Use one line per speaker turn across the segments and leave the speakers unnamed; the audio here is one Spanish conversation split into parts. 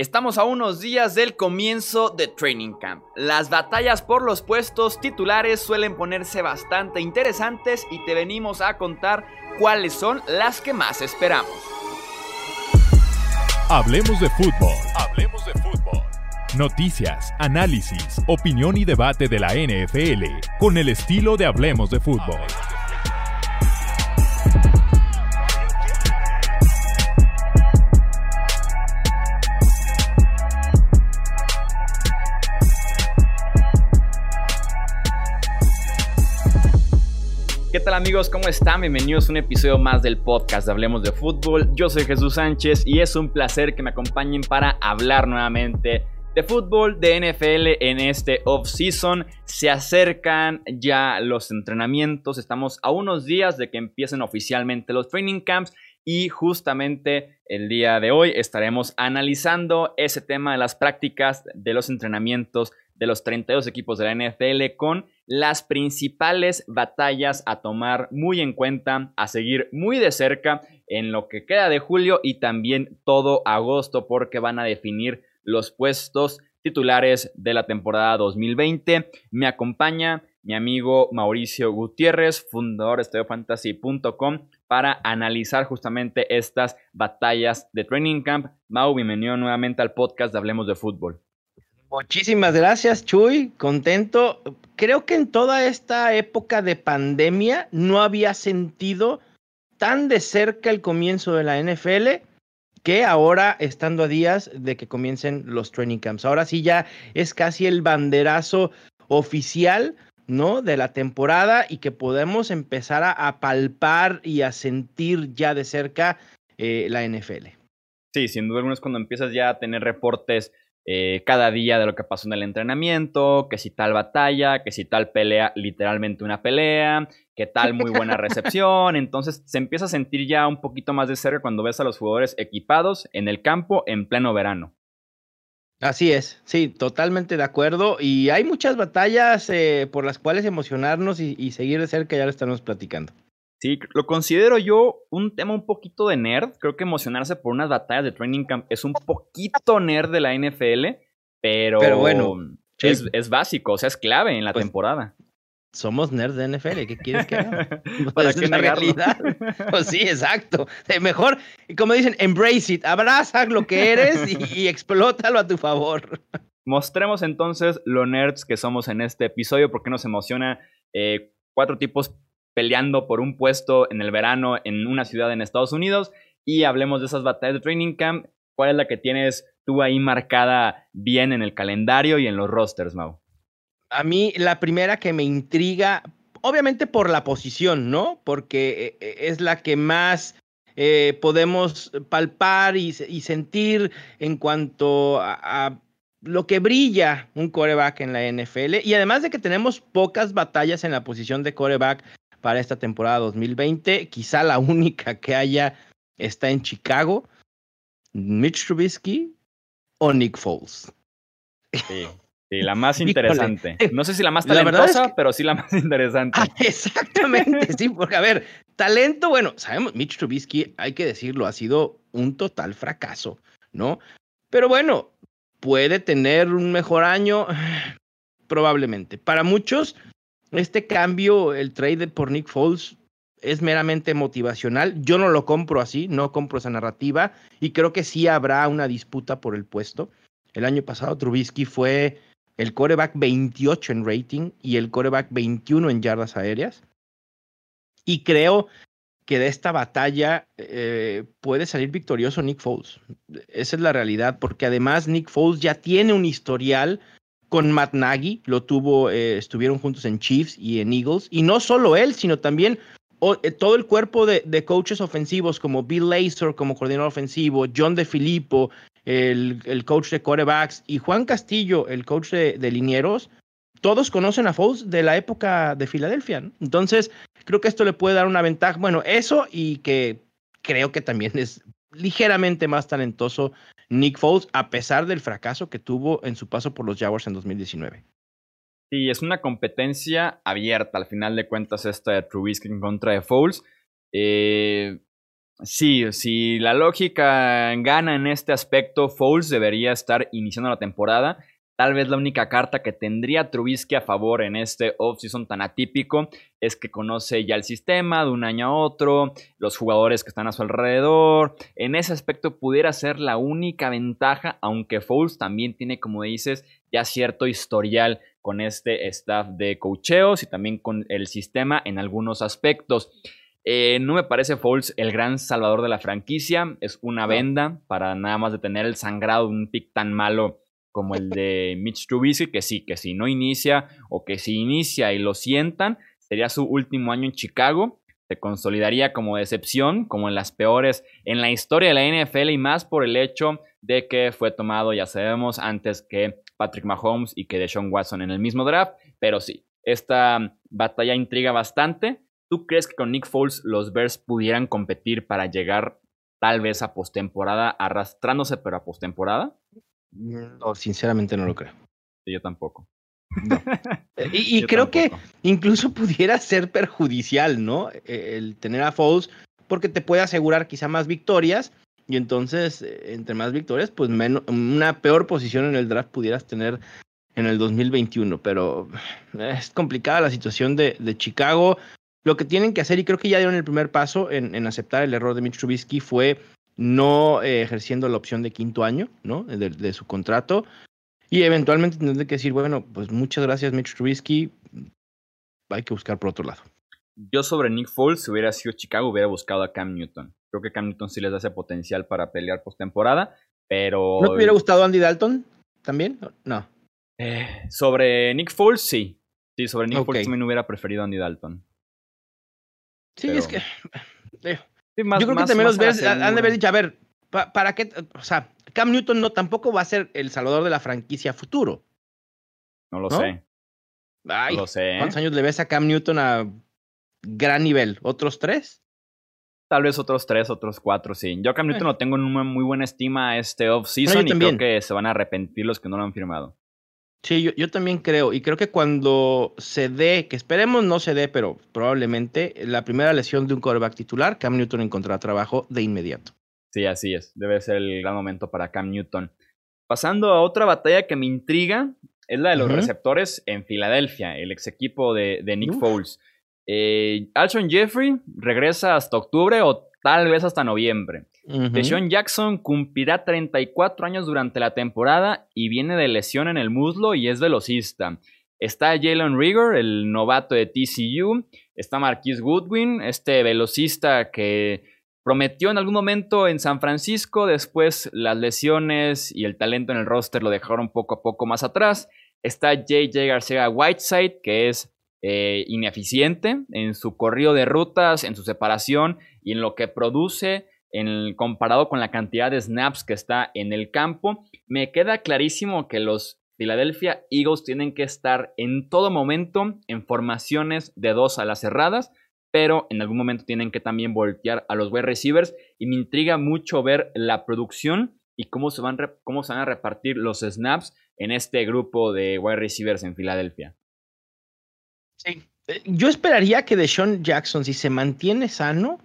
Estamos a unos días del comienzo de Training Camp. Las batallas por los puestos titulares suelen ponerse bastante interesantes y te venimos a contar cuáles son las que más esperamos.
Hablemos de fútbol. Hablemos de fútbol. Noticias, análisis, opinión y debate de la NFL con el estilo de Hablemos de fútbol.
¿Qué tal amigos? ¿Cómo están? Bienvenidos a un episodio más del podcast de Hablemos de Fútbol. Yo soy Jesús Sánchez y es un placer que me acompañen para hablar nuevamente de fútbol, de NFL en este off-season. Se acercan ya los entrenamientos, estamos a unos días de que empiecen oficialmente los training camps y justamente el día de hoy estaremos analizando ese tema de las prácticas de los entrenamientos de los 32 equipos de la NFL con las principales batallas a tomar muy en cuenta, a seguir muy de cerca en lo que queda de julio y también todo agosto porque van a definir los puestos titulares de la temporada 2020. Me acompaña mi amigo Mauricio Gutiérrez, fundador de StudioFantasy.com, para analizar justamente estas batallas de Training Camp. Mau, bienvenido nuevamente al podcast de Hablemos de Fútbol.
Muchísimas gracias, Chuy. Contento. Creo que en toda esta época de pandemia no había sentido tan de cerca el comienzo de la NFL que ahora estando a días de que comiencen los training camps. Ahora sí ya es casi el banderazo oficial, ¿no? De la temporada y que podemos empezar a, palpar y a sentir ya de cerca eh, la NFL.
Sí, sin duda alguna es cuando empiezas ya a tener reportes eh, cada día de lo que pasó en el entrenamiento, que si tal batalla, que si tal pelea, literalmente una pelea, que tal muy buena recepción. Entonces se empieza a sentir ya un poquito más de cerca cuando ves a los jugadores equipados en el campo en pleno verano.
Así es, sí, totalmente de acuerdo. Y hay muchas batallas eh, por las cuales emocionarnos y, y seguir de cerca, ya lo estamos platicando.
Sí, lo considero yo un tema un poquito de nerd. Creo que emocionarse por unas batallas de training camp es un poquito nerd de la NFL, pero, pero bueno, es, básico, o sea, es clave en la pues, temporada.
Somos nerds de NFL, ¿qué quieres que haga? ¿Para pues la realidad. Pues sí, exacto. Mejor, como dicen, embrace it, abraza lo que eres y, explótalo a tu favor.
Mostremos entonces lo nerds que somos en este episodio, porque nos emociona eh, cuatro tipos peleando por un puesto en el verano en una ciudad en Estados Unidos y hablemos de esas batallas de training camp. ¿Cuál es la que tienes tú ahí marcada bien en el calendario y en los rosters, Mau?
A mí la primera que me intriga, obviamente por la posición, ¿no? Porque eh, es la que más eh, podemos palpar y, sentir en cuanto a, lo que brilla un coreback en la NFL. Y además de que tenemos pocas batallas en la posición de coreback para esta temporada 2020. Quizá la única que haya está en Chicago. Mitch Trubisky o Nick Foles.
Sí, la más interesante. No sé si la más talentosa, pero sí la más interesante.
Ah, exactamente, sí, porque a ver, talento, bueno, sabemos, Mitch Trubisky, hay que decirlo, ha sido un total fracaso, ¿no? Pero bueno, puede tener un mejor año, probablemente. Para muchos, este cambio, el trade por Nick Foles, es meramente motivacional. Yo no lo compro así, no compro esa narrativa y creo que sí habrá una disputa por el puesto. El año pasado Trubisky fue el coreback 28 en rating y el coreback 21 en yardas aéreas. Y creo que de esta batalla eh, puede salir victorioso Nick Foles. Esa es la realidad, porque además Nick Foles ya tiene un historial con Matt Nagy, lo tuvo, eh, estuvieron juntos en Chiefs y en Eagles, y no solo él, sino también eh, todo el cuerpo de, coaches ofensivos como Bill Lazor como coordinador ofensivo, John DeFilippo, el, el coach de quarterbacks, y Juan Castillo, el coach de, de linieros, todos conocen a Foles de la época de Filadelfia. Entonces, creo que esto le puede dar una ventaja. Bueno, eso y que creo que también es ligeramente más talentoso Nick Foles, a pesar del fracaso que tuvo en su paso por los Jaguars en 2019.
Sí, es una competencia abierta al final de cuentas esta de Trubisky en contra de Foles. Eh, Sí, si la lógica gana en este aspecto, Foles debería estar iniciando la temporada. Tal vez la única carta que tendría Trubisky a favor en este offseason tan atípico es que conoce ya el sistema de un año a otro, los jugadores que están a su alrededor. En ese aspecto pudiera ser la única ventaja, aunque Foles también tiene, como dices, ya cierto historial con este staff de cocheos y también con el sistema en algunos aspectos. Eh, no me parece Foles el gran salvador de la franquicia. Es una venda para nada más detener el sangrado de un pick tan malo como el de Mitch Trubisky, que sí, que si no inicia o que si inicia y lo sientan, sería su último año en Chicago. Se consolidaría como decepción, como en las peores en la historia de la NFL y más por el hecho de que fue tomado, ya sabemos, antes que Patrick Mahomes y que Deshaun Watson en el mismo draft. Pero sí, esta batalla intriga bastante. ¿Tú crees que con Nick Foles los Bears pudieran competir para llegar tal vez a postemporada, arrastrándose pero a postemporada?
No, sinceramente no lo creo.
yo tampoco.
Eh, y, creo que incluso pudiera ser perjudicial, ¿no? E, el tener a Foles, porque te puede asegurar quizá más victorias, y entonces, eh, entre más victorias, pues menos, una peor posición en el draft pudieras tener en el 2021. Pero es complicada la situación de, de Chicago. Lo que tienen que hacer, y creo que ya dieron el primer paso en, en aceptar el error de Mitch Trubisky, fue no eh, ejerciendo la opción de quinto año, ¿no? De, su contrato. Y eventualmente tendré que decir, bueno, pues muchas gracias, Mitch Trubisky. Hay que buscar por otro lado.
Yo sobre Nick Foles, si hubiera sido Chicago, hubiera buscado a Cam Newton. Creo que Cam Newton sí les da ese potencial para pelear postemporada, pero...
¿No te hubiera gustado Andy Dalton también? No.
Eh, sobre Nick Foles, sí. Sí, sobre Nick Foles también hubiera preferido a Andy Dalton.
Sí, es que... Eh, yo creo que también los Bears han de haber dicho, a ver, ¿para qué? O sea, Cam Newton no tampoco va a ser el salvador de la franquicia futuro.
No lo sé.
Ay, no lo sé. ¿Cuántos años le ves a Cam Newton a gran nivel? ¿Otros tres?
Tal vez otros tres, otros cuatro, sí. Yo a Cam Newton eh. lo tengo en una muy buena estima este off-season y creo que se van a arrepentir los que no lo han firmado.
Sí, yo, yo, también creo. Y creo que cuando se dé, que esperemos no se dé, pero probablemente la primera lesión de un quarterback titular, Cam Newton encontrará trabajo de inmediato.
Sí, así es. Debe ser el gran momento para Cam Newton. Pasando a otra batalla que me intriga, es la de los receptores en Filadelfia, el ex equipo de, Nick Foles. Eh, Alshon Jeffrey regresa hasta octubre o tal vez hasta noviembre. Uh Jackson cumplirá 34 años durante la temporada y viene de lesión en el muslo y es velocista. Está Jalen Rigor, el novato de TCU. Está Marquis Goodwin, este velocista que prometió en algún momento en San Francisco. Después las lesiones y el talento en el roster lo dejaron poco a poco más atrás. Está JJ García Whiteside, que es eh, ineficiente en su corrido de rutas, en su separación y en lo que produce en comparado con la cantidad de snaps que está en el campo, me queda clarísimo que los Philadelphia Eagles tienen que estar en todo momento en formaciones de dos a las cerradas, pero en algún momento tienen que también voltear a los wide receivers y me intriga mucho ver la producción y cómo se van, cómo se van a repartir los snaps en este grupo de wide receivers en Filadelfia.
Sí, eh, yo esperaría que Deshaun Jackson, si se mantiene sano,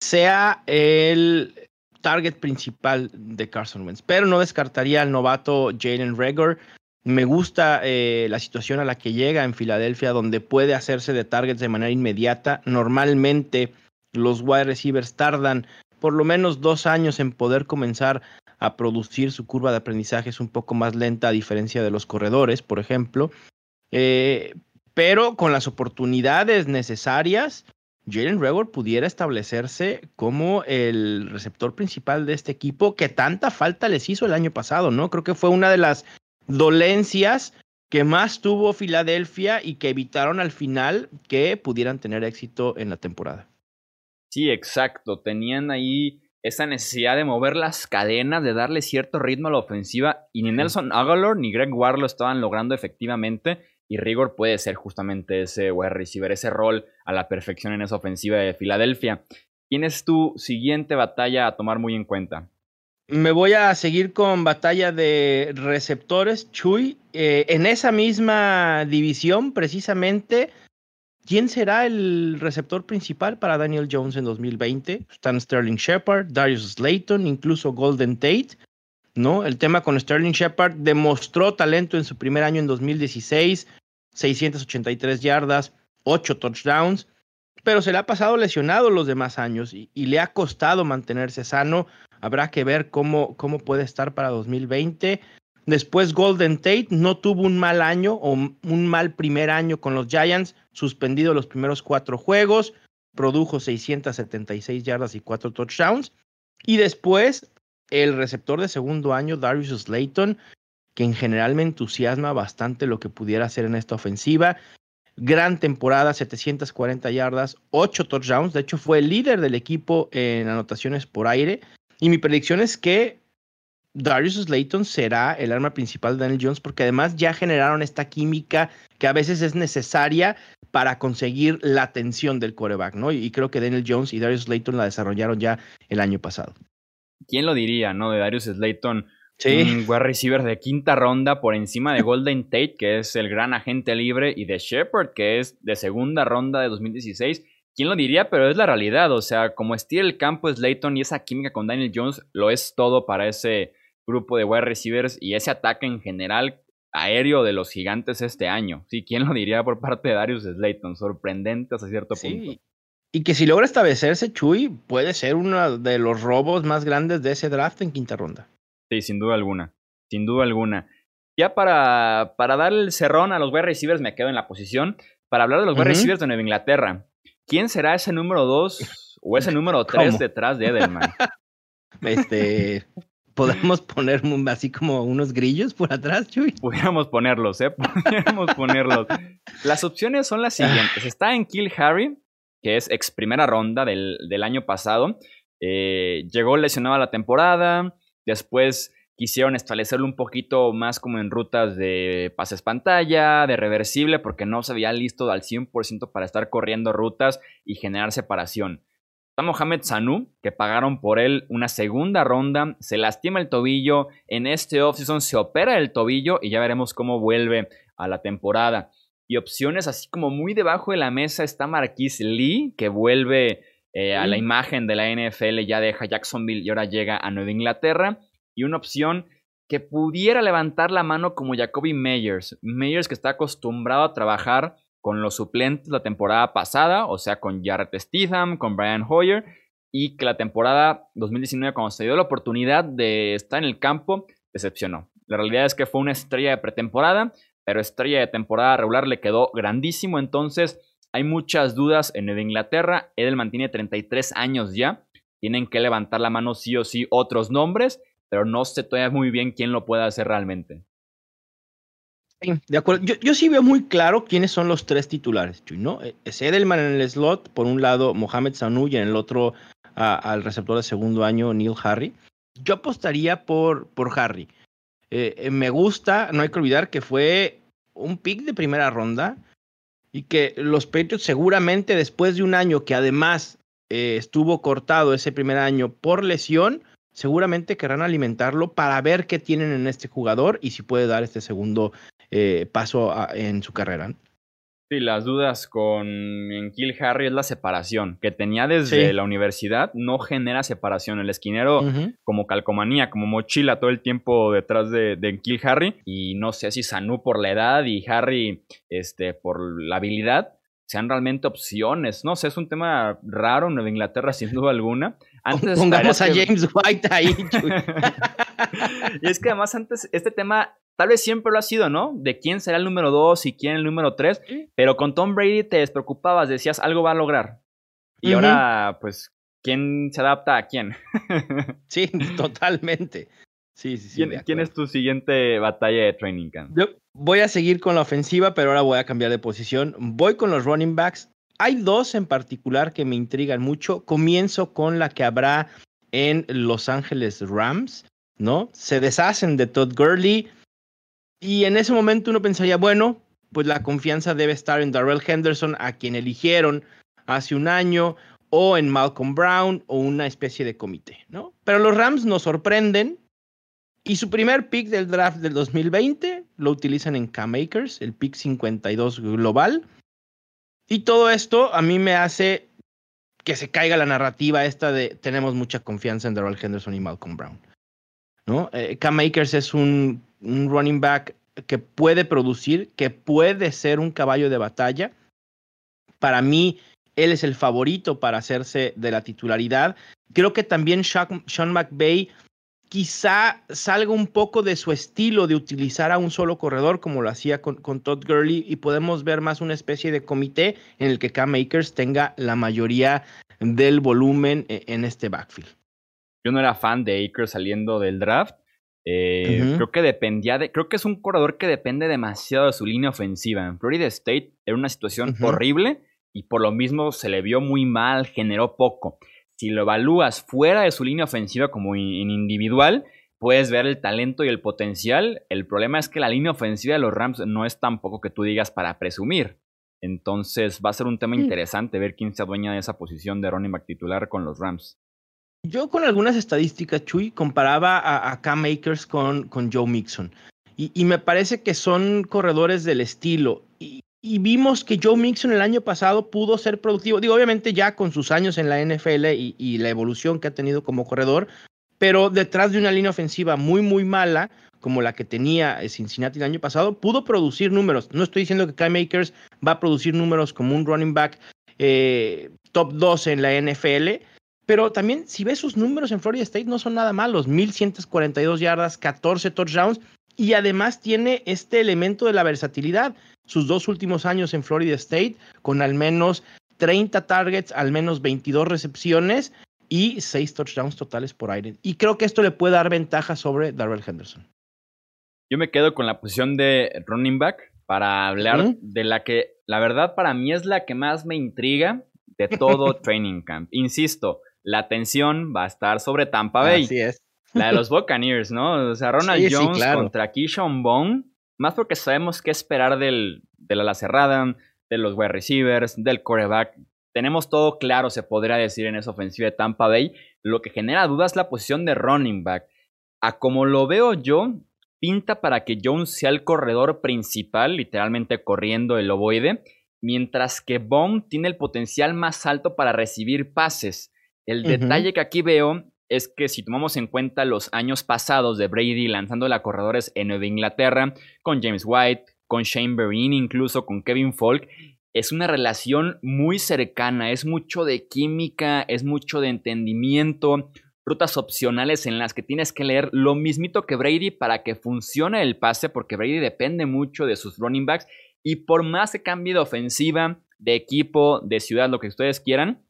sea el target principal de Carson Wentz. Pero no descartaría al novato Jalen Rager. Me gusta eh, la situación a la que llega en Filadelfia, donde puede hacerse de targets de manera inmediata. Normalmente los wide receivers tardan por lo menos dos años en poder comenzar a producir su curva de aprendizaje. Es un poco más lenta a diferencia de los corredores, por ejemplo. Eh, pero con las oportunidades necesarias, Jalen Reagor pudiera establecerse como el receptor principal de este equipo que tanta falta les hizo el año pasado, ¿no? Creo que fue una de las dolencias que más tuvo Filadelfia y que evitaron al final que pudieran tener éxito en la temporada.
Sí, exacto. Tenían ahí esa necesidad de mover las cadenas, de darle cierto ritmo a la ofensiva y ni Nelson Aguilar ni Greg Ward lo estaban logrando efectivamente y Rigor puede ser justamente ese wide receiver, ese rol a la perfección en esa ofensiva de Filadelfia. ¿Quién es tu siguiente batalla a tomar muy en cuenta?
Me voy a seguir con batalla de receptores, Chuy. Eh, en esa misma división, precisamente, ¿Quién será el receptor principal para Daniel Jones en 2020? Están Sterling Shepard, Darius Slayton, incluso Golden Tate. ¿no? El tema con Sterling Shepard demostró talento en su primer año en 2016, 683 yardas, 8 touchdowns, pero se le ha pasado lesionado los demás años y, le ha costado mantenerse sano. Habrá que ver cómo, cómo puede estar para 2020. Después Golden Tate no tuvo un mal año o un mal primer año con los Giants, suspendido los primeros cuatro juegos, produjo 676 yardas y cuatro touchdowns. Y después el receptor de segundo año, Darius Slayton, que en general me entusiasma bastante lo que pudiera hacer en esta ofensiva. Gran temporada, 740 yardas, 8 touchdowns. De hecho, fue el líder del equipo en anotaciones por aire. Y mi predicción es que Darius Slayton será el arma principal de Daniel Jones porque además ya generaron esta química que a veces es necesaria para conseguir la atención del coreback, ¿no? Y creo que Daniel Jones y Darius Slayton la desarrollaron ya el año pasado.
¿Quién lo diría, no? De Darius Slayton, sí. un wide receiver de quinta ronda por encima de Golden Tate, que es el gran agente libre, y de Shepard, que es de segunda ronda de 2016. ¿Quién lo diría? Pero es la realidad. O sea, como estira el campo Slayton y esa química con Daniel Jones, lo es todo para ese grupo de wide receivers y ese ataque en general aéreo de los gigantes este año. Sí, ¿quién lo diría por parte de Darius Slayton? Sorprendente hasta cierto punto.
Y que si logra establecerse, Chuy, puede ser uno de los robos más grandes de ese draft en quinta ronda.
Sí, sin duda alguna. Sin duda alguna. Ya para, para dar el cerrón a los wide receivers, me quedo en la posición. Para hablar de los wide receivers de Nueva Inglaterra, ¿quién será ese número 2 o ese número 3 detrás de Edelman?
Este, ¿Podemos poner así como unos grillos por atrás, Chuy?
Pudiéramos ponerlos, ¿eh? Pudiéramos ponerlos. Las opciones son las siguientes. Está en Kill Harry, que es ex primera ronda del, año pasado. Eh, llegó lesionado a la temporada. Después quisieron establecerlo un poquito más como en rutas de pases pantalla, de reversible, porque no se había listo al 100% para estar corriendo rutas y generar separación. Está Mohamed Sanu, que pagaron por él una segunda ronda, se lastima el tobillo, en este offseason se opera el tobillo y ya veremos cómo vuelve a la temporada. Y opciones así como muy debajo de la mesa está Marquis Lee, que vuelve eh, a la imagen de la NFL, ya deja Jacksonville y ahora llega a Nueva Inglaterra. Y una opción que pudiera levantar la mano como Jacoby Meyers. Meyers que está acostumbrado a trabajar con los suplentes la temporada pasada, o sea, con Jarrett Stidham, con Brian Hoyer, y que la temporada 2019, cuando se dio la oportunidad de estar en el campo, decepcionó. La realidad es que fue una estrella de pretemporada, pero estrella de temporada regular le quedó grandísimo, entonces hay muchas dudas en Nueva Inglaterra. Edelman tiene 33 años ya, tienen que levantar la mano sí o sí otros nombres, pero no sé todavía muy bien quién lo puede hacer realmente
de acuerdo. Yo, sí veo muy claro quiénes son los tres titulares, ¿no? Eh, es Edelman en el slot, por un lado Mohamed Sanu y en el otro al receptor de segundo año Neil Harry. Yo apostaría por, por Harry. Eh, eh, me gusta, no hay que olvidar que fue un pick de primera ronda y que los Patriots seguramente después de un año que además estuvo cortado ese primer año por lesión, seguramente querrán alimentarlo para ver qué tienen en este jugador y si puede dar este segundo eh, paso en su carrera.
Sí, las dudas con en Kill Harry es la separación, que tenía desde la universidad, no genera separación. El esquinero como calcomanía, como mochila todo el tiempo detrás de, de Kill Harry. Y no sé si Sanu por la edad y Harry este, por la habilidad sean realmente opciones. No sé, es un tema raro en Nueva Inglaterra, sin duda alguna.
Antes Pongamos a James White ahí.
y es que además antes este tema Tal vez siempre lo ha sido, ¿no? De quién será el número dos y quién el número tres. Pero con Tom Brady te despreocupabas, decías, algo va a lograr. Y ahora, pues, ¿quién se adapta a quién?
sí, totalmente. Sí, sí,
sí. ¿Quién, es tu siguiente batalla de training camp?
Yo voy a seguir con la ofensiva, pero ahora voy a cambiar de posición. Voy con los running backs. Hay dos en particular que me intrigan mucho. Comienzo con la que habrá en Los Ángeles Rams, ¿no? Se deshacen de Todd Gurley y en ese momento uno pensaría, bueno, pues la confianza debe estar en Darrell Henderson, a quien eligieron hace un año, o en Malcolm Brown, o una especie de comité, ¿no? Pero los Rams nos sorprenden y su primer pick del draft del 2020 lo utilizan en Cam Akers, el pick 52 global. Y todo esto a mí me hace que se caiga la narrativa esta de tenemos mucha confianza en Darrell Henderson y Malcolm Brown. ¿No? Eh, Cam Akers es un, un running back que puede producir, que puede ser un caballo de batalla. Para mí, él es el favorito para hacerse de la titularidad. Creo que también Sean McVay quizá salga un poco de su estilo de utilizar a un solo corredor como lo hacía con, Todd Gurley y podemos ver más una especie de comité en el que Cam Akers tenga la mayoría del volumen e, en este backfield.
Yo no era fan de Akers saliendo del draft. Eh, creo que dependía de. Creo que es un corredor que depende demasiado de su línea ofensiva. En Florida State era una situación horrible y por lo mismo se le vio muy mal, generó poco si lo evalúas fuera de su línea ofensiva como en individual, puedes ver el talento y el potencial. El problema es que la línea ofensiva de los Rams no es tampoco que tú digas para presumir. Entonces va a ser un tema interesante ver quién se adueña de esa posición de running back titular con los Rams.
Yo con algunas estadísticas, Chuy, comparaba a, Cam Akers con, con Joe Mixon. Y, me parece que son corredores del estilo. Y, vimos que Joe Mixon el año pasado pudo ser productivo. Digo, obviamente ya con sus años en la NFL y, la evolución que ha tenido como corredor, pero detrás de una línea ofensiva muy, muy mala, como la que tenía Cincinnati el año pasado, pudo producir números. No estoy diciendo que Kai Makers va a producir números como un running back eh, top 12 en la NFL, pero también si ves sus números en Florida State no son nada malos. 1142 yardas, 14 touchdowns y además tiene este elemento de la versatilidad. Sus dos últimos años en Florida State, con al menos 30 targets, al menos 22 recepciones y 6 touchdowns totales por aire. Y creo que esto le puede dar ventaja sobre Darrell Henderson.
Yo me quedo con la posición de running back para hablar de la que, la verdad, para mí es la que más me intriga de todo Training Camp. Insisto, la atención va a estar sobre Tampa Bay.
Así es.
La de los Buccaneers, ¿no? O sea, Ronald Jones contra Keyshawn Bone. Más porque sabemos qué esperar del, de la cerrada, de los wide receivers, del quarterback. Tenemos todo claro, se podría decir, en esa ofensiva de Tampa Bay. Lo que genera dudas es la posición de running back. A como lo veo yo, pinta para que Jones sea el corredor principal, literalmente corriendo el ovoide, mientras que Bone tiene el potencial más alto para recibir pases. El detalle que aquí veo es que si tomamos en cuenta los años pasados de Brady lanzando a corredores en Nueva Inglaterra, con James White, con Shane Vereen, incluso con Kevin Falk, es una relación muy cercana, es mucho de química, es mucho de entendimiento, rutas opcionales en las que tienes que leer lo mismito que Brady para que funcione el pase, porque Brady depende mucho de sus running backs y por más que cambie de ofensiva, de equipo, de ciudad, lo que ustedes quieran,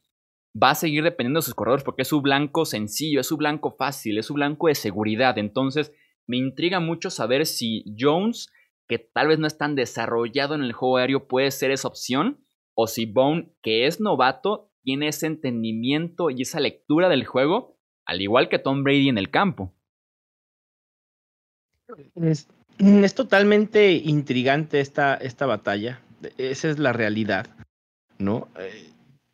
va a seguir dependiendo de sus corredores porque es su blanco sencillo, es su blanco fácil, es su blanco de seguridad. Entonces, me intriga mucho saber si Jones, que tal vez no es tan desarrollado en el juego aéreo, puede ser esa opción, o si Bone, que es novato, tiene ese entendimiento y esa lectura del juego, al igual que Tom Brady en el campo.
Es, totalmente intrigante esta, esta batalla. Esa es la realidad, ¿no? Eh,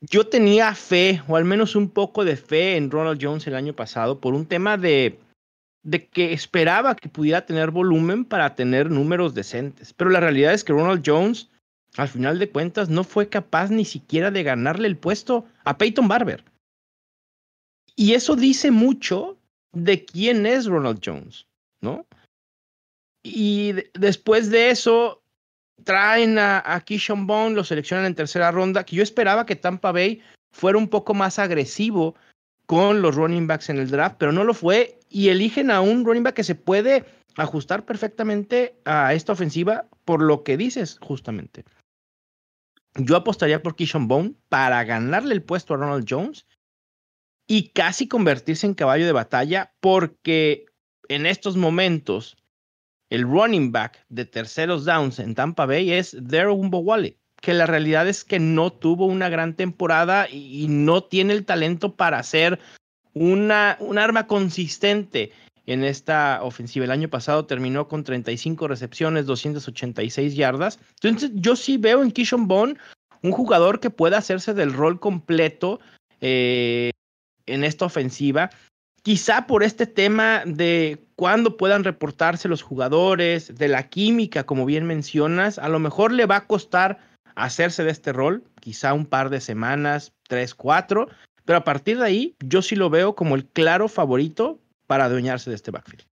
yo tenía fe, o al menos un poco de fe en Ronald Jones el año pasado, por un tema de, de que esperaba que pudiera tener volumen para tener números decentes. Pero la realidad es que Ronald Jones, al final de cuentas, no fue capaz ni siquiera de ganarle el puesto a Peyton Barber. Y eso dice mucho de quién es Ronald Jones, ¿no? Y después de eso, traen a, a Keyshawn Bond, lo seleccionan en tercera ronda, que yo esperaba que Tampa Bay fuera un poco más agresivo con los running backs en el draft, pero no lo fue y eligen a un running back que se puede ajustar perfectamente a esta ofensiva por lo que dices justamente. Yo apostaría por Keyshawn Bone para ganarle el puesto a Ronald Jones y casi convertirse en caballo de batalla porque en estos momentos el running back de terceros downs en Tampa Bay es Darren Bowale, que la realidad es que no tuvo una gran temporada y no tiene el talento para ser una, un arma consistente en esta ofensiva. El año pasado terminó con 35 recepciones, 286 yardas. Entonces yo sí veo en Kishon Bond un jugador que pueda hacerse del rol completo eh, en esta ofensiva quizá por este tema de cuándo puedan reportarse los jugadores, de la química, como bien mencionas, a lo mejor le va a costar hacerse de este rol. quizá un par de semanas, tres, cuatro, pero a partir de ahí yo sí lo veo como el claro favorito para adueñarse de este backfield.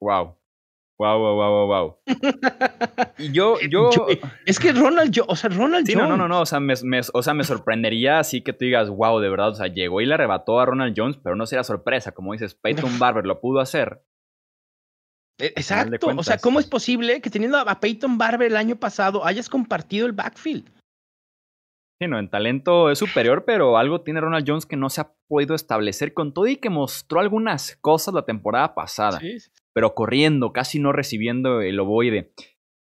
Wow. Wow, wow, wow, wow, Y yo, yo...
Es que Ronald, yo, o sea, Ronald
sí,
Jones.
no, no, no, o sea, me, o sea, me sorprendería así que tú digas, wow, de verdad, o sea, llegó y le arrebató a Ronald Jones, pero no sería sorpresa, como dices, Peyton Barber lo pudo hacer.
E, exacto, o sea, ¿cómo es posible que teniendo a Peyton Barber el año pasado hayas compartido el backfield?
Sí, no, en talento es superior, pero algo tiene Ronald Jones que no se ha podido establecer con todo y que mostró algunas cosas la temporada pasada. Sí, pero corriendo, casi no recibiendo el ovoide.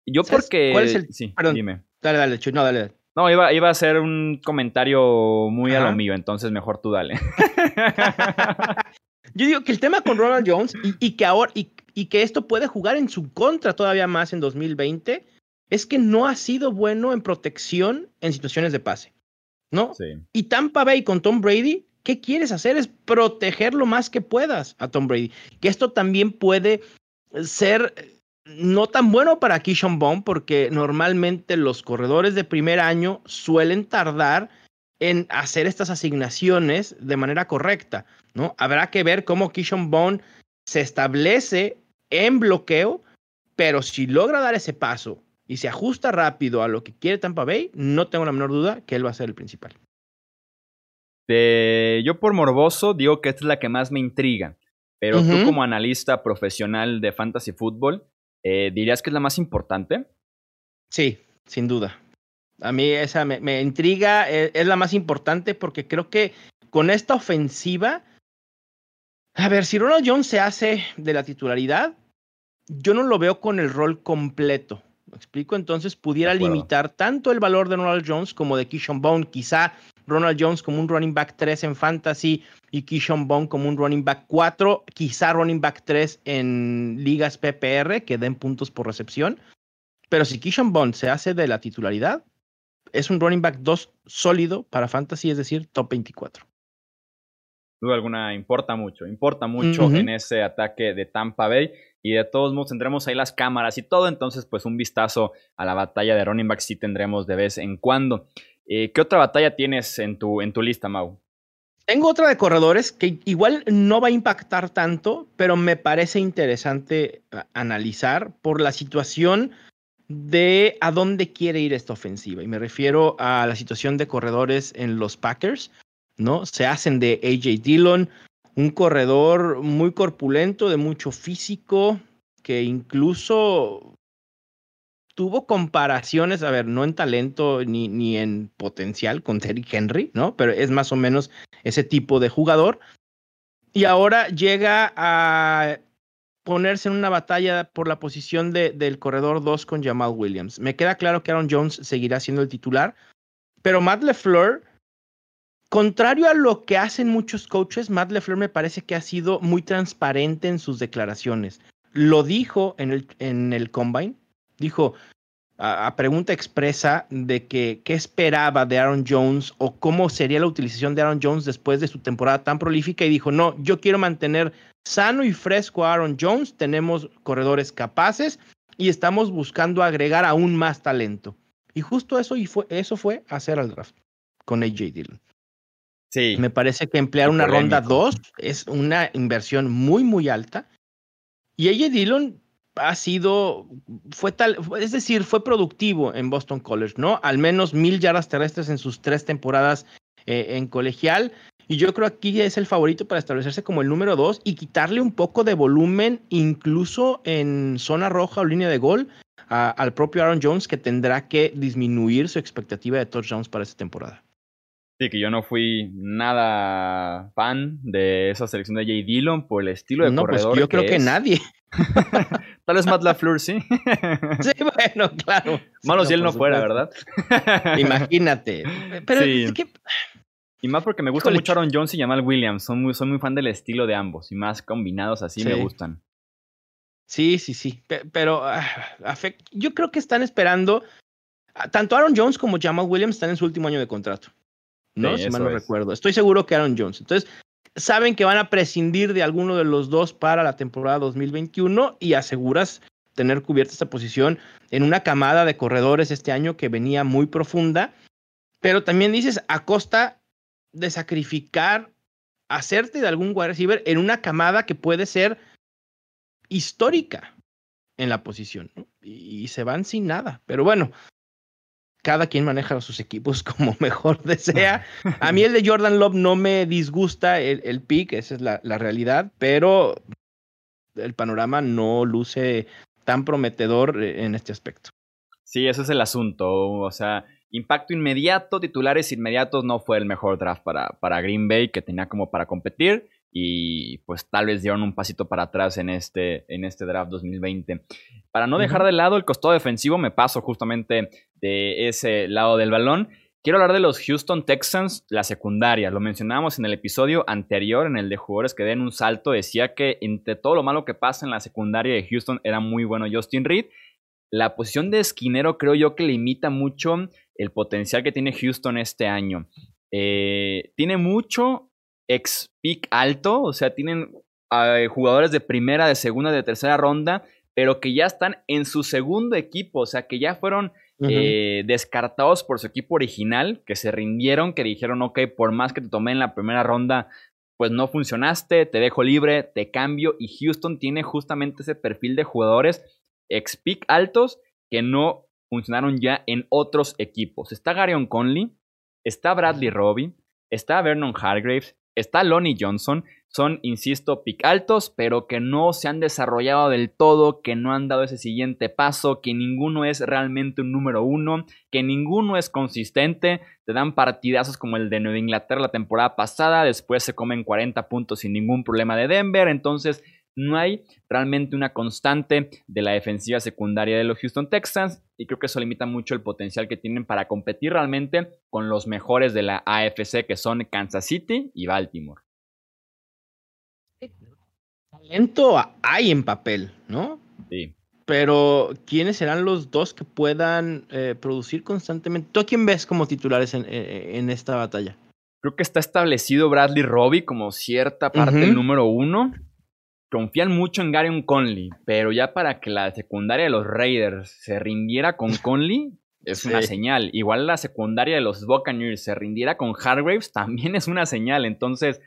Yo porque...
¿Cuál es el...? Sí, dime. Dale, dale, No, dale.
No, iba, iba a hacer un comentario muy a lo mío, entonces mejor tú dale.
Yo digo que el tema con Ronald Jones y, que ahora y, y, que esto puede jugar en su contra todavía más en 2020 es que no ha sido bueno en protección en situaciones de pase, ¿no? Sí. Y Tampa Bay con Tom Brady ¿qué quieres hacer? Es proteger lo más que puedas a Tom Brady. Que esto también puede ser no tan bueno para Kishon Bond porque normalmente los corredores de primer año suelen tardar en hacer estas asignaciones de manera correcta, ¿no? Habrá que ver cómo Kishon Bond se establece en bloqueo, pero si logra dar ese paso y se ajusta rápido a lo que quiere Tampa Bay, no tengo la menor duda que él va a ser el principal
yo por morboso digo que esta es la que más me intriga, pero tú como analista profesional de fantasy fútbol, eh, ¿dirías que es la más importante?
Sí, sin duda. A mí esa me, intriga, eh, es, la más importante porque creo que con esta ofensiva, a ver, si Ronald Jones se hace de la titularidad, yo no lo veo con el rol completo. ¿Me explico? Entonces pudiera limitar tanto el valor de Ronald Jones como de Kishon Bone. Quizá Ronald Jones como un running back 3 en fantasy y Kishon Bond como un running back 4, quizá running back 3 en ligas PPR que den puntos por recepción. Pero si Kishon Bond se hace de la titularidad, es un running back 2 sólido para fantasy, es decir, top 24.
Duda alguna, importa mucho, importa mucho en ese ataque de Tampa Bay. Y de todos modos tendremos ahí las cámaras y todo, entonces pues un vistazo a la batalla de running back sí tendremos de vez en cuando. Eh, ¿Qué otra batalla tienes en tu, en tu lista, Mau?
Tengo otra de corredores que igual no va a impactar tanto, pero me parece interesante analizar por la situación de a dónde quiere ir esta ofensiva. Y me refiero a la situación de corredores en los Packers, ¿no? Se hacen de AJ Dillon, un corredor muy corpulento, de mucho físico, que incluso tuvo comparaciones, a ver, no en talento ni, ni en potencial con Terry Henry, ¿no? Pero es más o menos ese tipo de jugador. Y ahora llega a ponerse en una batalla por la posición de, del corredor 2 con Jamal Williams. Me queda claro que Aaron Jones seguirá siendo el titular, pero Matt LeFleur, contrario a lo que hacen muchos coaches, Matt LeFleur me parece que ha sido muy transparente en sus declaraciones. Lo dijo en el, en el combine, dijo, a, pregunta expresa de que qué esperaba de Aaron Jones o cómo sería la utilización de Aaron Jones después de su temporada tan prolífica y dijo, no, yo quiero mantener sano y fresco a Aaron Jones, tenemos corredores capaces y estamos buscando agregar aún más talento. Y justo eso, y fue, eso fue hacer al draft con AJ Dillon. Sí. Me parece que emplear una ronda 2 es una inversión muy, muy alta. Y AJ Dillon ha sido, fue tal, es decir, fue productivo en Boston College, ¿no? Al menos mil yardas terrestres en sus tres temporadas eh, en colegial. Y yo creo que aquí es el favorito para establecerse como el número dos y quitarle un poco de volumen, incluso en zona roja o línea de gol, al propio Aaron Jones, que tendrá que disminuir su expectativa de touchdowns para esta temporada.
Sí, que yo no fui nada fan de esa selección de Jay Dillon por el estilo de no, pues
yo creo que nadie.
Tal vez Matt LaFleur, sí.
sí, bueno, claro.
Malo si él no fuera, ¿verdad?
Imagínate. Pero es que...
Y más porque me gusta mucho Aaron Jones y Jamal Williams. Son muy, soy muy fan del estilo de ambos. Y más combinados así me gustan.
Sí, sí, sí. Pero ah, yo creo que están esperando. Ah, tanto Aaron Jones como Jamal Williams están en su último año de contrato. ¿no? si mal no recuerdo. Estoy seguro que Aaron Jones. Entonces, saben que van a prescindir de alguno de los dos para la temporada 2021 y aseguras tener cubierta esta posición en una camada de corredores este año que venía muy profunda pero también dices a costa de sacrificar, hacerte de algún wide receiver en una camada que puede ser histórica en la posición. Y, se van sin nada. Pero bueno, cada quien maneja sus equipos como mejor desea. A mí el de Jordan Love no me disgusta el, el pick, esa es la, la realidad, pero el panorama no luce tan prometedor eh, en este aspecto.
Sí, ese es el asunto. O sea, impacto inmediato, titulares inmediatos, no fue el mejor draft para, para Green Bay que tenía como para competir. Y pues tal vez dieron un pasito para atrás en este, en este draft 2020. Para no dejar de lado el costado defensivo, me paso justamente de ese lado del balón. Quiero hablar de los Houston Texans, la secundaria. Lo mencionábamos en el episodio anterior, en el de jugadores que den un salto. Decía que entre todo lo malo que pasa en la secundaria de Houston era muy bueno Justin Reed. La posición de esquinero creo yo que limita mucho el potencial que tiene Houston este año. Eh, tiene mucho ex pick alto, o sea, tienen eh, jugadores de primera, de segunda, de tercera ronda, pero que ya están en su segundo equipo, o sea, que ya fueron eh, descartados por su equipo original, que se rindieron, que dijeron, ok, por más que te tomé en la primera ronda, pues no funcionaste, te dejo libre, te cambio. Y Houston tiene justamente ese perfil de jugadores ex-pick altos que no funcionaron ya en otros equipos. Está Garion Conley, está Bradley Robbie, está Vernon Hargraves, está Lonnie Johnson, son, insisto, pick altos, pero que no se han desarrollado del todo, que no han dado ese siguiente paso, que ninguno es realmente un número uno, que ninguno es consistente. Te dan partidazos como el de Nueva Inglaterra la temporada pasada, después se comen 40 puntos sin ningún problema de Denver. Entonces, no hay realmente una constante de la defensiva secundaria de los Houston Texans y creo que eso limita mucho el potencial que tienen para competir realmente con los mejores de la AFC que son Kansas City y Baltimore
talento hay en papel, ¿no?
Sí.
Pero, ¿quiénes serán los dos que puedan eh, producir constantemente? ¿Tú a quién ves como titulares en, esta batalla?
Creo que está establecido Bradley Robbie como cierta parte del número uno. Confían mucho en Gary Conley, pero ya para que la secundaria de los Raiders se rindiera con Conley, es una señal. Igual la secundaria de los Buccaneers se rindiera con Hargraves, también es una señal. Entonces,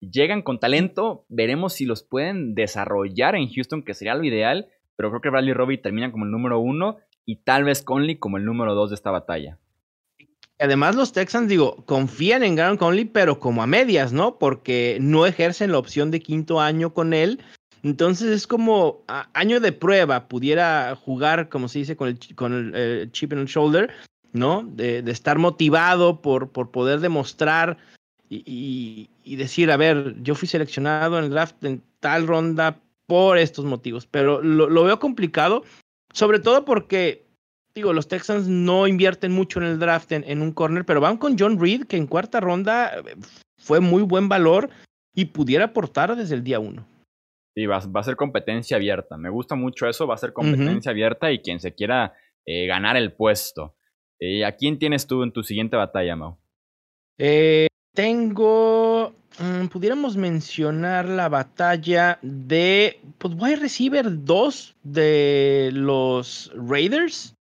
llegan con talento, veremos si los pueden desarrollar en Houston, que sería lo ideal, pero creo que Bradley Robbie termina como el número uno y tal vez Conley como el número dos de esta batalla.
Además, los Texans, digo, confían en Garen Conley, pero como a medias, ¿no? Porque no ejercen la opción de quinto año con él. Entonces es como año de prueba, pudiera jugar, como se dice, con el, con el eh, chip en el shoulder, ¿no? De, de, estar motivado por, por poder demostrar y, decir, a ver, yo fui seleccionado en el draft en tal ronda por estos motivos, pero lo, veo complicado, sobre todo porque, digo, los Texans no invierten mucho en el draft en, un corner, pero van con John Reed, que en cuarta ronda eh, fue muy buen valor y pudiera aportar desde el día uno.
Sí, va, a ser competencia abierta. Me gusta mucho eso, va a ser competencia abierta y quien se quiera eh, ganar el puesto. Eh, ¿A quién tienes tú en tu siguiente batalla, Mau?
Eh, tengo. Mm, pudiéramos mencionar la batalla de. Pues wide receiver 2 de los Raiders.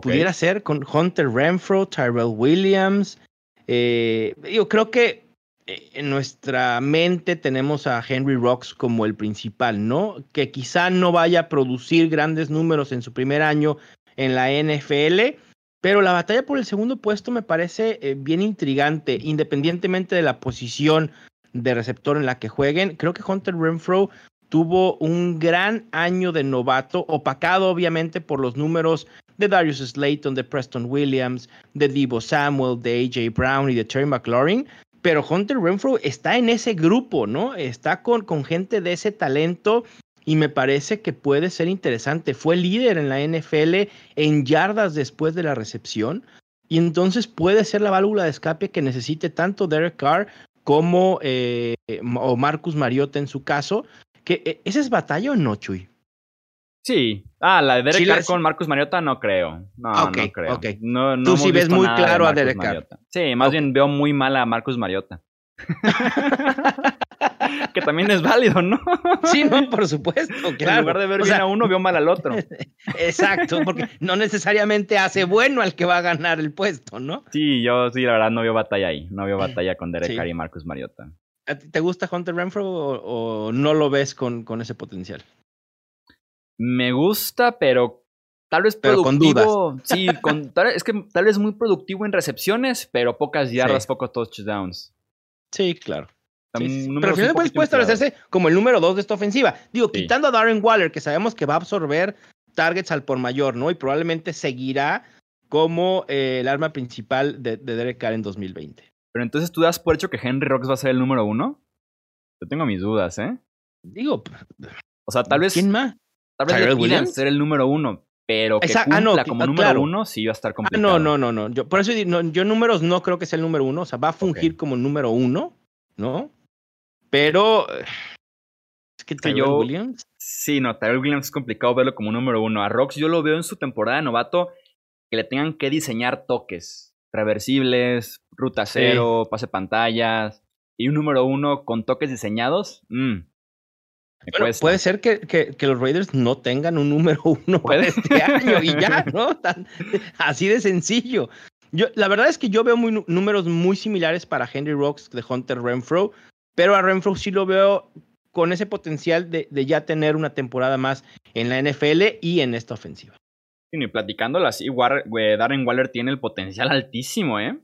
Pudiera ser con Hunter Renfro, Tyrell Williams. Eh, yo creo que eh, en nuestra mente tenemos a Henry Rocks como el principal, ¿no? Que quizá no vaya a producir grandes números en su primer año en la NFL, pero la batalla por el segundo puesto me parece eh, bien intrigante, independientemente de la posición de receptor en la que jueguen. Creo que Hunter Renfro tuvo un gran año de novato, opacado obviamente por los números de Darius Slayton, de Preston Williams, de Debo Samuel, de AJ Brown y de Terry McLaurin. Pero Hunter Renfro está en ese grupo, ¿no? Está con, con gente de ese talento y me parece que puede ser interesante. Fue líder en la NFL en yardas después de la recepción y entonces puede ser la válvula de escape que necesite tanto Derek Carr como eh, o Marcus Mariota en su caso. Que, eh, ¿Esa es batalla o no, Chuy?
Sí. Ah, la de Derek Carr con Marcus Mariota no creo. No, no creo. No,
Tú sí ves muy claro a Derek Carr.
Sí, más bien veo muy mal a Marcus Mariota. que también es válido, ¿no?
Sí, no, por supuesto, claro.
En lugar de ver bien a uno, veo mal al otro.
Exacto, porque no necesariamente hace bueno al que va a ganar el puesto, ¿no?
Sí, yo sí, la verdad, no veo batalla ahí. No veo batalla con Derek Carr y Marcus Mariota.
¿Te gusta Hunter Renfro o, no lo ves con, con, ese potencial?
Me gusta, pero tal vez productivo. sí, con, es que tal vez muy productivo en recepciones, pero pocas yardas, pocos touchdowns.
Sí, claro. pero al final puede establecerse como el número dos de esta ofensiva. Digo, quitando a Darren Waller, que sabemos que va a absorber targets al por mayor, ¿no? Y probablemente seguirá como eh, el arma principal de, de Derek Carr en 2020.
Pero entonces tú das por hecho que Henry Rocks va a ser el número uno. Yo tengo mis dudas, ¿eh?
Digo,
o sea, tal vez.
¿Quién más?
Tal vez Williams ser el número uno, pero que ah, cumpla como ah, número uno sí va a estar ah, complicado.
no, no, no, no. Yo, por eso yo números no creo que sea el número uno. O sea, va a fungir como número uno, ¿no? Pero.
Es que Tyrell Williams. Sí, no, Tyrell Williams es complicado verlo como número uno. A Rocks yo lo veo en su temporada de novato que le tengan que diseñar toques reversibles, ruta cero, pase pantallas y un número uno con toques diseñados. Mm,
puede ser que, que, los Raiders no tengan un número uno para este año y ya, ¿no? así de sencillo. Yo, la verdad es que yo veo muy, números muy similares para Henry Rocks de Hunter Renfro, pero a Renfro sí lo veo con ese potencial de, de ya tener una temporada más en la NFL y en esta ofensiva
y platicándolo así, Darren Waller tiene el potencial altísimo, ¿eh?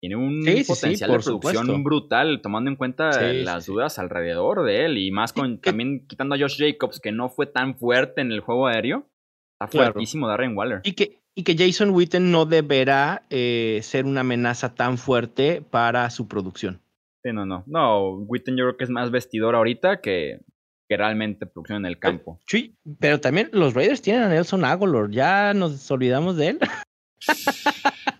Tiene un potencial de producción brutal, tomando en cuenta las dudas alrededor de él y más con también quitando a Josh Jacobs, que no fue tan fuerte en el juego aéreo. Está fuertísimo Darren Waller.
Y que, y que Jason Witten no deberá eh, ser una amenaza tan fuerte para su producción.
Sí, no, no. No, Witten yo creo que es más vestidor ahorita que, que realmente producción en el campo.
Sí, pero también los Raiders tienen a Nelson Aguilar, ya nos olvidamos de él.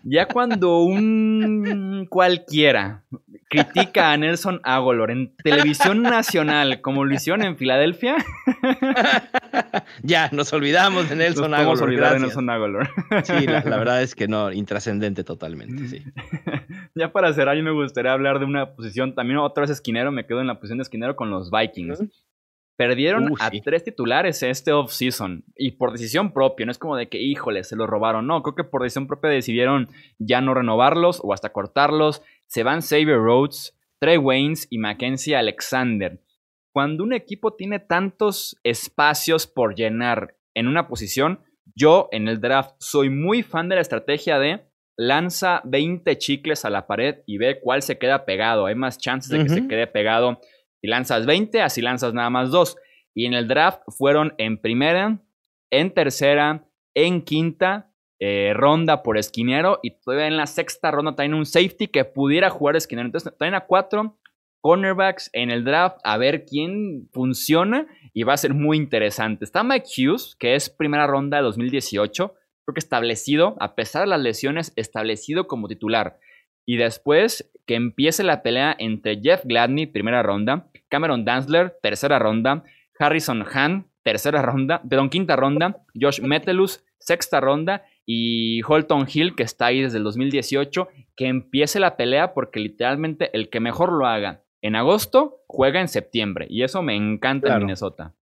Ya cuando un cualquiera critica a Nelson Aguilar en televisión nacional, como lo hicieron en Filadelfia.
ya, nos olvidamos de Nelson Aguilar. olvidar
de Nelson Aguilar.
sí, la, verdad es que no, intrascendente totalmente, sí.
ya para cerrar, yo me gustaría hablar de una posición, también otra vez esquinero, me quedo en la posición de esquinero con los Vikings. Perdieron a tres titulares este off-season y por decisión propia, no es como de que, híjole, se lo robaron. No, creo que por decisión propia decidieron ya no renovarlos o hasta cortarlos. Se van Xavier Rhodes, Trey Waynes y Mackenzie Alexander. Cuando un equipo tiene tantos espacios por llenar en una posición, yo en el draft soy muy fan de la estrategia de lanza 20 chicles a la pared y ve cuál se queda pegado. Hay más chances de que se quede pegado si lanzas 20, así lanzas nada más 2. Y en el draft fueron en primera, en tercera, en quinta eh, ronda por esquinero y todavía en la sexta ronda también un safety que pudiera jugar esquinero. Entonces traen a cuatro cornerbacks en el draft a ver quién funciona y va a ser muy interesante. Está Mike Hughes, que es primera ronda de 2018, creo que establecido, a pesar de las lesiones, establecido como titular. Y después que empiece la pelea entre Jeff Gladney, primera ronda, Cameron Danzler, tercera ronda, Harrison Hahn, tercera ronda, perdón, quinta ronda, Josh Metellus, sexta ronda, y Holton Hill, que está ahí desde el 2018, que empiece la pelea porque literalmente el que mejor lo haga en agosto juega en septiembre. Y eso me encanta en Minnesota.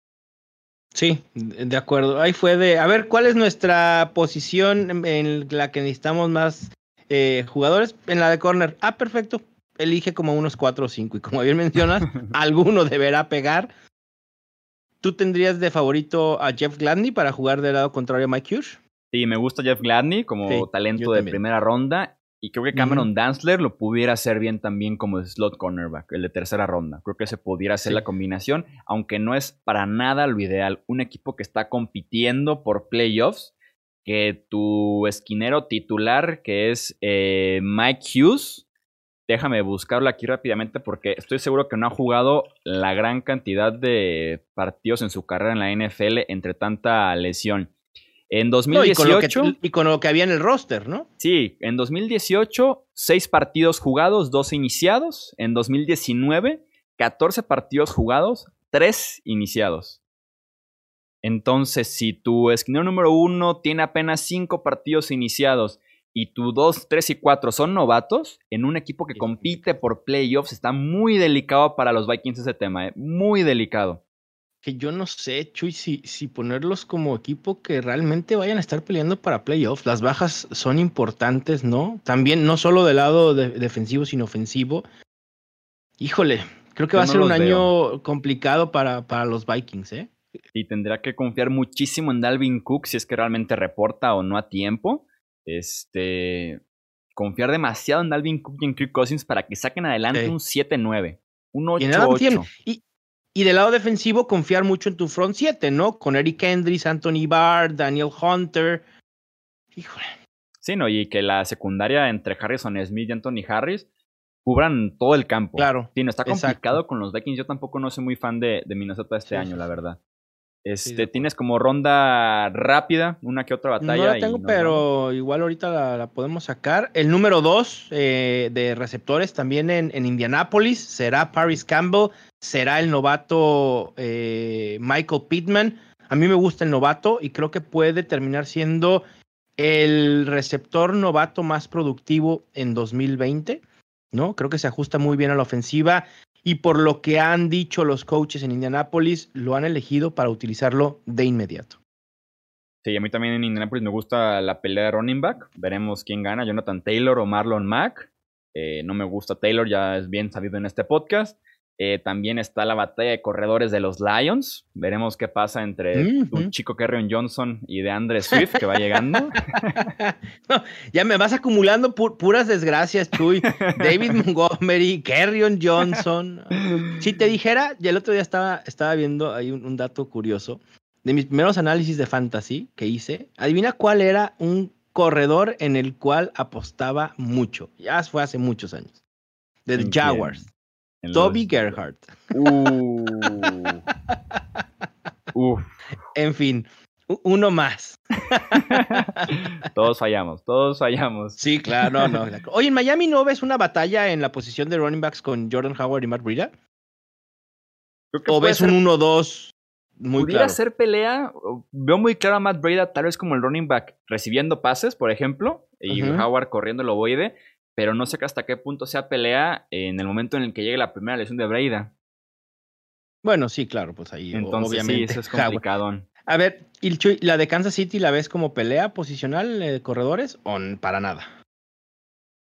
Sí, de acuerdo. Ahí fue de, a ver, ¿cuál es nuestra posición en la que necesitamos más eh, jugadores en la de corner. Ah, perfecto. Elige como unos cuatro o cinco. Y como bien mencionas, alguno deberá pegar. ¿Tú tendrías de favorito a Jeff Gladney para jugar del lado contrario a Mike Hughes?
Sí, me gusta Jeff Gladney como talento de primera ronda. Y creo que Cameron Danzler lo pudiera hacer bien también como slot cornerback, el de tercera ronda. Creo que se pudiera hacer la combinación, aunque no es para nada lo ideal. Un equipo que está compitiendo por playoffs que tu esquinero titular, que es eh, Mike Hughes, déjame buscarlo aquí rápidamente porque estoy seguro que no ha jugado la gran cantidad de partidos en su carrera en la NFL entre tanta lesión. En 2018.
y, con lo que, había en el roster, ¿no?
Sí, en 2018, seis partidos jugados, dos iniciados. En 2019, 14 partidos jugados, tres iniciados. Entonces, si tu esquinero número uno tiene apenas cinco partidos iniciados y tu 2, 3 y 4 son novatos en un equipo que compite por playoffs, está muy delicado para los Vikings ese tema, ¿eh? muy delicado.
Que yo no sé, Chuy, si, si ponerlos como equipo que realmente vayan a estar peleando para playoffs. Las bajas son importantes, ¿no? También, no solo del lado defensivo, sino ofensivo. Híjole, creo que va a ser un año complicado para, para los Vikings, ¿eh?
Y tendrá que confiar muchísimo en Dalvin Cook si es que realmente reporta o no a tiempo este, confiar demasiado en Dalvin Cook y en Kirk Cousins para que saquen adelante un 7-9, un 8-8.
Y, y, del lado defensivo, confiar mucho en tu front 7, ¿no? Con Eric Hendricks, Anthony Barr, Daniel Hunter. Híjole.
Sí, ¿no? Y que la secundaria entre Harrison Smith y Anthony Harris cubran todo el campo.
Claro.
Sí, no, está complicado con los Vikings. Yo tampoco no soy muy fan de, de Minnesota este año, la verdad. Este, tienes como ronda rápida, una que otra batalla.
No la tengo, pero igual ahorita la, podemos sacar. El número dos eh, de receptores también en, en, Indianapolis será Paris Campbell, será el novato eh, Michael Pittman. A mí me gusta el novato y creo que puede terminar siendo el receptor novato más productivo en 2020. ¿no? Creo que se ajusta muy bien a la ofensiva y por lo que han dicho los coaches en Indianapolis, lo han elegido para utilizarlo de inmediato.
Sí, a mí también en Indianapolis me gusta la pelea de running back. Veremos quién gana, Jonathan Taylor o Marlon Mack. Eh, no me gusta Taylor, ya es bien sabido en este podcast. Eh, también está la batalla de corredores de los Lions. Veremos qué pasa entre un chico Kerrion Johnson y de Andre Swift que va llegando.
ya me vas acumulando puras desgracias, Chuy. David Montgomery, Kerrion Johnson. Si te dijera, ya el otro día estaba, estaba viendo ahí un, dato curioso. De mis primeros análisis de fantasy que hice, adivina cuál era un corredor en el cual apostaba mucho. Ya fue hace muchos años. De Jaguars. Toby Gerhardt. Uh. En fin, uno más.
todos fallamos, todos fallamos.
Sí, claro, no, no. Oye, en Miami no ves una batalla en la posición de running backs con Jordan Howard y Matt Breida? ¿O ves un 1-2 muy
Pudiera ser pelea. Veo muy claro a Matt Breida, tal vez como el running back recibiendo pases, por ejemplo, y Howard corriendo el ovoide pero no sé hasta qué punto sea pelea en el momento en el que llegue la primera lesión de Breida.
Bueno, sí, claro, pues ahí
Entonces, obviamente. Sí, eso es complicado.
A ver, ¿y la de Kansas City la ves como pelea posicional de corredores o para nada?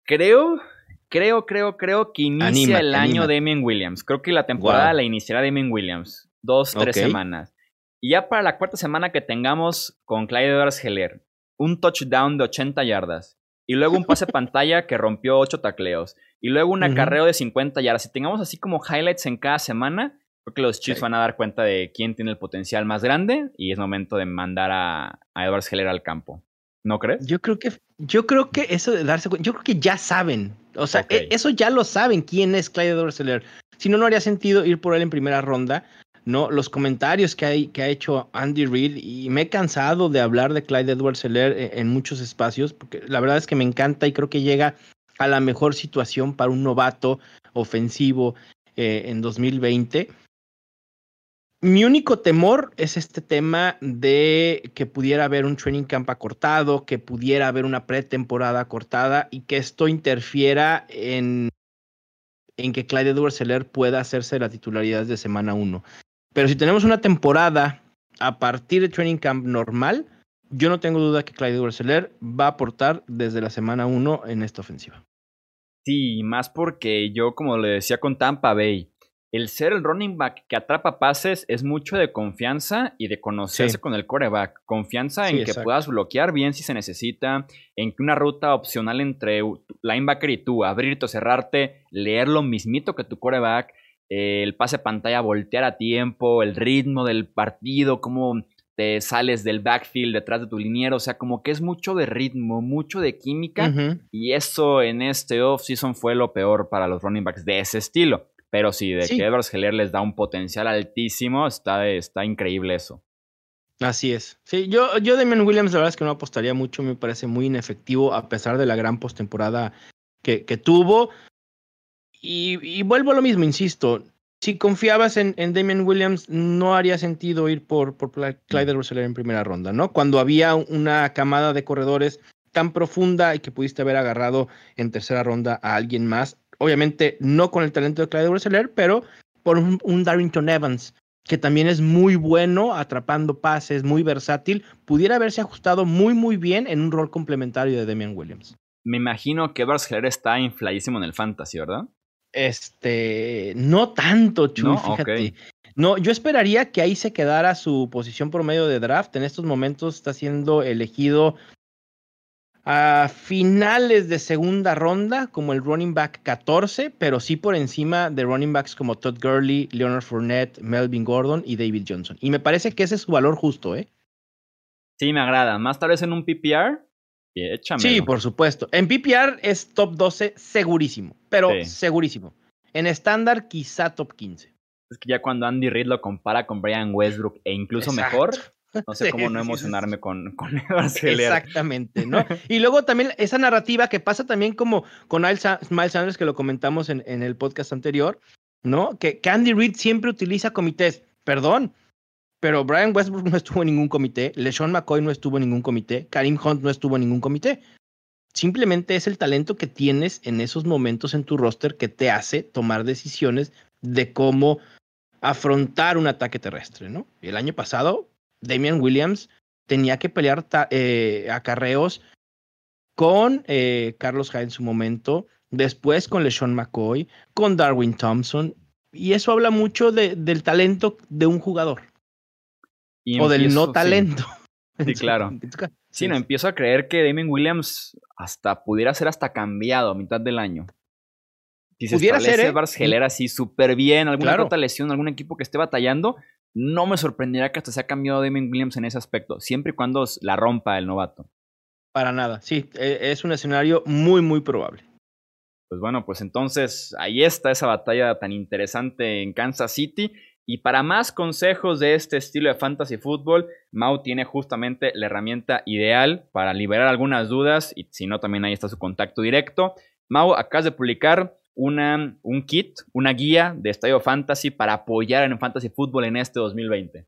Creo, creo, creo, creo que inicia el año de Damien Williams. Creo que la temporada la iniciará Damien Williams. Dos, tres semanas. Y ya para la cuarta semana que tengamos con Clyde Edwards Heller, un touchdown de 80 yardas y luego un pase pantalla que rompió ocho tacleos, y luego un acarreo de 50 yardas. Si tengamos así como highlights en cada semana, creo que los Chiefs van a dar cuenta de quién tiene el potencial más grande y es momento de mandar a, a Edwards Heller al campo. ¿No crees?
Yo creo que, yo creo que eso de darse cuenta, yo creo que ya saben. O sea, e, eso ya lo saben quién es Clyde Edwards Heller. Si no, no haría sentido ir por él en primera ronda. ¿No? Los comentarios que, hay, que ha hecho Andy Reid y me he cansado de hablar de Clyde Edwards Seller e, en, muchos espacios, porque la verdad es que me encanta y creo que llega a la mejor situación para un novato ofensivo eh, en 2020. Mi único temor es este tema de que pudiera haber un training camp acortado, que pudiera haber una pretemporada cortada y que esto interfiera en, en que Clyde Edwards Seller pueda hacerse la titularidad de semana 1. Pero si tenemos una temporada a partir de Training Camp normal, yo no tengo duda que Clyde Urseler va a aportar desde la semana 1 en esta ofensiva.
Sí, más porque yo, como le decía con Tampa Bay, el ser el running back que atrapa pases es mucho de confianza y de conocerse con el coreback. Confianza en que puedas bloquear bien si se necesita, en que una ruta opcional entre linebacker y tú, abrirte o cerrarte, leer lo mismito que tu coreback el pase pantalla voltear a tiempo, el ritmo del partido, cómo te sales del backfield detrás de tu liniero, o sea, como que es mucho de ritmo, mucho de química, y eso en este off-season fue lo peor para los running backs de ese estilo. Pero sí, de que Edwards Heller les da un potencial altísimo, está, está increíble eso.
Así es. Sí, yo, yo Damien Williams la verdad es que no apostaría mucho, me parece muy inefectivo a pesar de la gran postemporada que, que tuvo. Y, vuelvo a lo mismo, insisto. Si confiabas en, en Damien Williams, no haría sentido ir por, por Clyde Roseller en primera ronda, ¿no? Cuando había una camada de corredores tan profunda y que pudiste haber agarrado en tercera ronda a alguien más. Obviamente no con el talento de Clyde Brusseler, pero por un, un Darrington Evans, que también es muy bueno atrapando pases, muy versátil, pudiera haberse ajustado muy, muy bien en un rol complementario de Damian Williams.
Me imagino que Evers está infladísimo en el fantasy, ¿verdad?
Este, no tanto, Chuy, fíjate. No, yo esperaría que ahí se quedara su posición promedio de draft. En estos momentos está siendo elegido a finales de segunda ronda como el running back 14, pero sí por encima de running backs como Todd Gurley, Leonard Fournette, Melvin Gordon y David Johnson. Y me parece que ese es su valor justo, ¿eh?
Sí, me agrada. Más tal vez en un PPR.
Sí, por supuesto. En PPR es top 12 segurísimo, pero segurísimo. En estándar quizá top 15.
Es que ya cuando Andy Reid lo compara con Brian Westbrook e incluso mejor, no sé cómo no emocionarme con, con
Exactamente, ¿no? y luego también esa narrativa que pasa también como con Miles Sanders, que lo comentamos en, en el podcast anterior, ¿no? Que, que Andy Reid siempre utiliza comités. Perdón, pero Brian Westbrook no estuvo en ningún comité, LeSean McCoy no estuvo en ningún comité, Karim Hunt no estuvo en ningún comité. Simplemente es el talento que tienes en esos momentos en tu roster que te hace tomar decisiones de cómo afrontar un ataque terrestre, ¿no? El año pasado Damian Williams tenía que pelear eh, acarreos con eh, Carlos Hyde en su momento, después con LeSean McCoy, con Darwin Thompson, y eso habla mucho del talento de un jugador. O del no talento.
Sí, claro. Sí, no, empiezo a creer que Damian Williams hasta pudiera ser hasta cambiado a mitad del año. Si se pudiera ser, ¿eh? así súper bien, alguna otra lesión, algún equipo que esté batallando, no me sorprendería que hasta se ha cambiado Damien Williams en ese aspecto, siempre y cuando la rompa el novato.
Para nada, sí, e, es un escenario muy, muy probable.
Pues bueno, pues entonces ahí está esa batalla tan interesante en Kansas City. Y para más consejos de este estilo de fantasy fútbol, Mau tiene justamente la herramienta ideal para liberar algunas dudas y si no, también ahí está su contacto directo. Mau, acabas de publicar un kit, una guía de Estadio Fantasy para apoyar en Fantasy Fútbol en este 2020.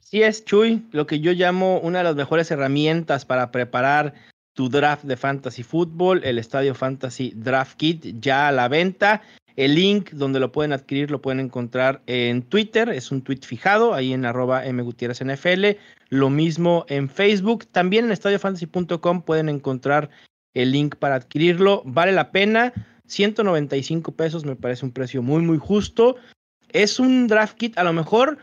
Sí es, Chuy, lo que yo llamo una de las mejores herramientas para preparar tu draft de Fantasy Fútbol, el Estadio Fantasy Draft Kit ya a la venta. El link donde lo pueden adquirir lo pueden encontrar en Twitter, es un tweet fijado ahí en arroba mgutierrezNFL. Lo mismo en Facebook. También en estadiofantasy.com pueden encontrar el link para adquirirlo. Vale la pena. 195 pesos me parece un precio muy, muy justo. Es un draft kit, a lo mejor,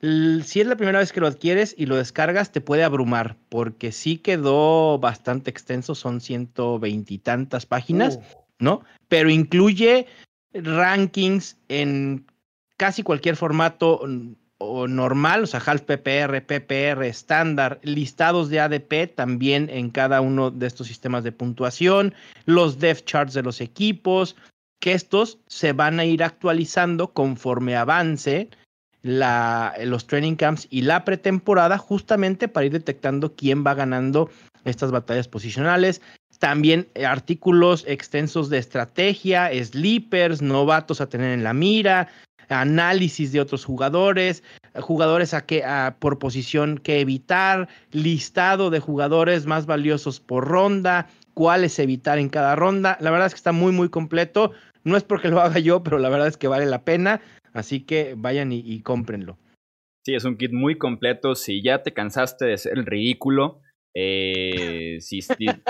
si es la primera vez que lo adquieres y lo descargas, te puede abrumar, porque sí quedó bastante extenso, son 120 y tantas páginas, ¿no? Pero incluye rankings en casi cualquier formato o normal, o sea, half PPR, PPR, estándar, listados de ADP también en cada uno de estos sistemas de puntuación, los depth charts de los equipos, que estos se van a ir actualizando conforme avance los training camps y la pretemporada, justamente para ir detectando quién va ganando estas batallas posicionales. También artículos extensos de estrategia, sleepers, novatos a tener en la mira, análisis de otros jugadores, jugadores a que, por posición que evitar, listado de jugadores más valiosos por ronda, cuáles evitar en cada ronda. La verdad es que está muy, muy completo. No es porque lo haga yo, pero la verdad es que vale la pena. Así que vayan y, y cómprenlo.
Sí, es un kit muy completo. Si ya te cansaste de ser el ridículo, eh, si,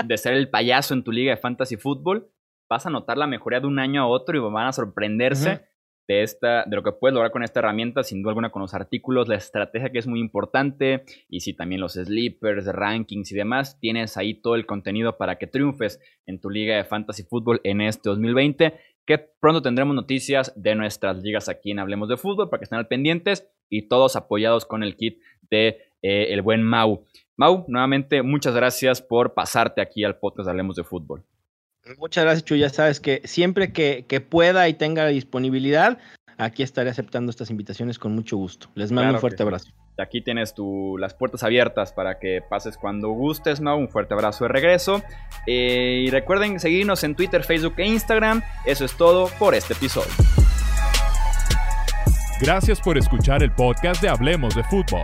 de ser el payaso en tu liga de fantasy fútbol, vas a notar la mejoría de un año a otro y van a sorprenderse de, esta, de lo que puedes lograr con esta herramienta, sin duda alguna con los artículos, la estrategia que es muy importante, y si también los sleepers, rankings y demás, tienes ahí todo el contenido para que triunfes en tu liga de fantasy fútbol en este 2020, que pronto tendremos noticias de nuestras ligas aquí en Hablemos de Fútbol para que estén al pendientes y todos apoyados con el kit de eh, el buen Mau. Mau, nuevamente muchas gracias por pasarte aquí al podcast Hablemos de Fútbol.
Muchas gracias, Chu. Ya sabes que siempre que, pueda y tenga disponibilidad, aquí estaré aceptando estas invitaciones con mucho gusto. Les mando un fuerte abrazo.
Aquí tienes tu, las puertas abiertas para que pases cuando gustes, Mau. Un fuerte abrazo de regreso. Eh, y recuerden seguirnos en Twitter, Facebook e Instagram. Eso es todo por este episodio.
Gracias por escuchar el podcast de Hablemos de Fútbol.